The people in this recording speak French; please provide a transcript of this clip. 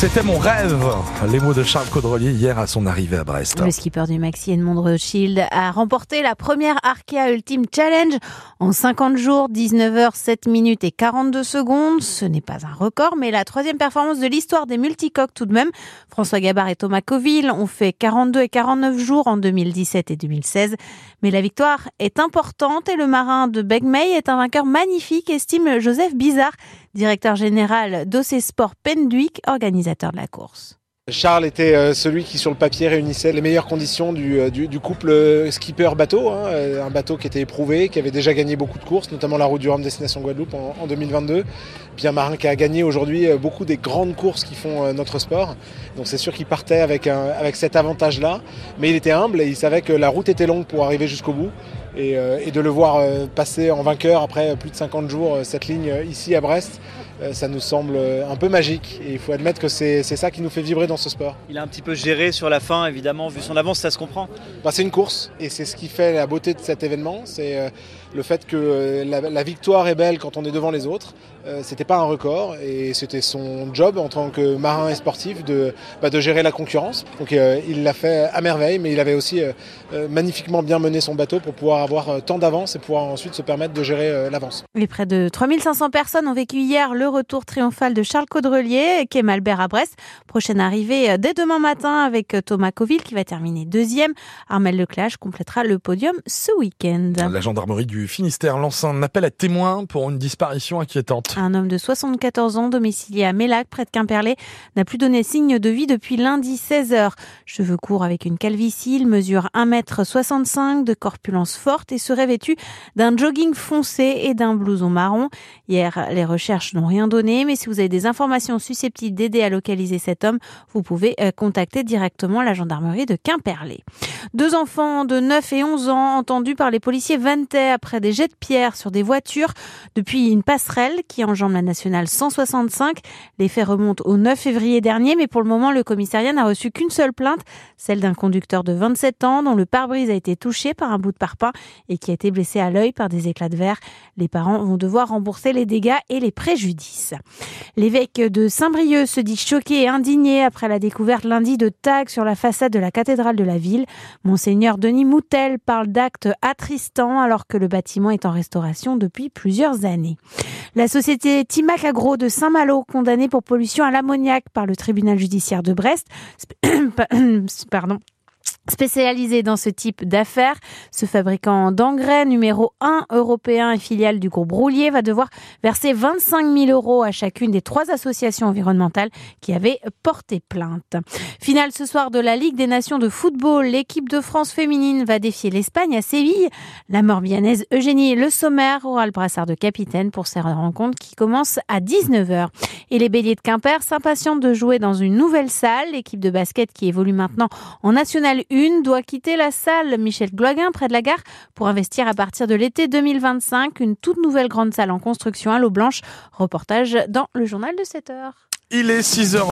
c'était mon rêve. Les mots de Charles Caudrelier hier à son arrivée à Brest. Le skipper du Maxi Edmond Rothschild a remporté la première Arkea Ultimate Challenge en 50 jours, 19 h 7 minutes et 42 secondes. Ce n'est pas un record, mais la troisième performance de l'histoire des multicoques tout de même. François Gabard et Thomas Coville ont fait 42 et 49 jours en 2017 et 2016. Mais la victoire est importante et le marin de Begmey est un vainqueur magnifique, estime Joseph Bizarre, directeur général d'OC Sport Penduic, organisateur de la course. Charles était euh, celui qui sur le papier réunissait les meilleures conditions du, euh, couple euh, skipper-bateau, hein, un bateau qui était éprouvé, qui avait déjà gagné beaucoup de courses, notamment la route du Rhum Destination Guadeloupe en, 2022. Puis un marin qui a gagné aujourd'hui beaucoup des grandes courses qui font notre sport. Donc c'est sûr qu'il partait avec, avec cet avantage-là, mais il était humble et il savait que la route était longue pour arriver jusqu'au bout. Et, et, de le voir passer en vainqueur après plus de 50 jours cette ligne ici à Brest, ça nous semble un peu magique. Et il faut admettre que c'est ça qui nous fait vibrer dans ce sport. Il a un petit peu géré sur la fin, évidemment, vu son avance, ça se comprend. Bah, c'est une course et c'est ce qui fait la beauté de cet événement. C'est euh, le fait que euh, la, victoire est belle quand on est devant les autres. Euh, c'était pas un record et c'était son job en tant que marin et sportif de, bah, de gérer la concurrence. Donc il l'a fait à merveille, mais il avait aussi magnifiquement bien mené son bateau pour pouvoir avoir tant d'avance et pouvoir ensuite se permettre de gérer l'avance. Les près de 3500 personnes ont vécu hier le retour triomphal de Charles Caudrelier, qui est Malbert à Brest. Prochaine arrivée dès demain matin avec Thomas Coville qui va terminer deuxième. Armel Leclage complétera le podium ce week-end. La gendarmerie du Finistère lance un appel à témoins pour une disparition inquiétante. Un homme de 74 ans domicilié à Mélac, près de Quimperlé, n'a plus donné signe de vie depuis lundi 16h. Cheveux courts avec une calvitie, il mesure 1m65 de corpulence forte et serait vêtu d'un jogging foncé et d'un blouson marron. Hier, les recherches n'ont rien donné, mais si vous avez des informations susceptibles d'aider à localiser cet homme, vous pouvez euh, contacter directement la gendarmerie de Quimperlé. Deux enfants de 9 et 11 ans entendus par les policiers vantaient après des jets de pierre sur des voitures depuis une passerelle qui enjambe la nationale 165. Les faits remontent au 9 février dernier, mais pour le moment, le commissariat n'a reçu qu'une seule plainte, celle d'un conducteur de 27 ans dont le pare-brise a été touché par un bout de parpaing et qui a été blessé à l'œil par des éclats de verre. Les parents vont devoir rembourser les dégâts et les préjudices. L'évêque de Saint-Brieuc se dit choqué et indigné après la découverte lundi de tags sur la façade de la cathédrale de la ville. Monseigneur Denis Moutel parle d'actes attristants alors que le bâtiment est en restauration depuis plusieurs années. La société Timac Agro de Saint-Malo, condamnée pour pollution à l'ammoniac par le tribunal judiciaire de Brest, pardon, Spécialisé dans ce type d'affaires, ce fabricant d'engrais numéro 1 européen et filiale du groupe Roulier va devoir verser 25 000 euros à chacune des trois associations environnementales qui avaient porté plainte. Finale ce soir de la Ligue des Nations de football, l'équipe de France féminine va défier l'Espagne à Séville. La morbianaise Eugénie Le Sommer aura le brassard de capitaine pour cette rencontre qui commence à 19h. Et les béliers de Quimper s'impatientent de jouer dans une nouvelle salle. L'équipe de basket qui évolue maintenant en National 1 une doit quitter la salle Michel Gloaguin près de la gare pour investir à partir de l'été 2025 une toute nouvelle grande salle en construction à l'eau blanche. Reportage dans le journal de 7 heures. Il est 6 heures.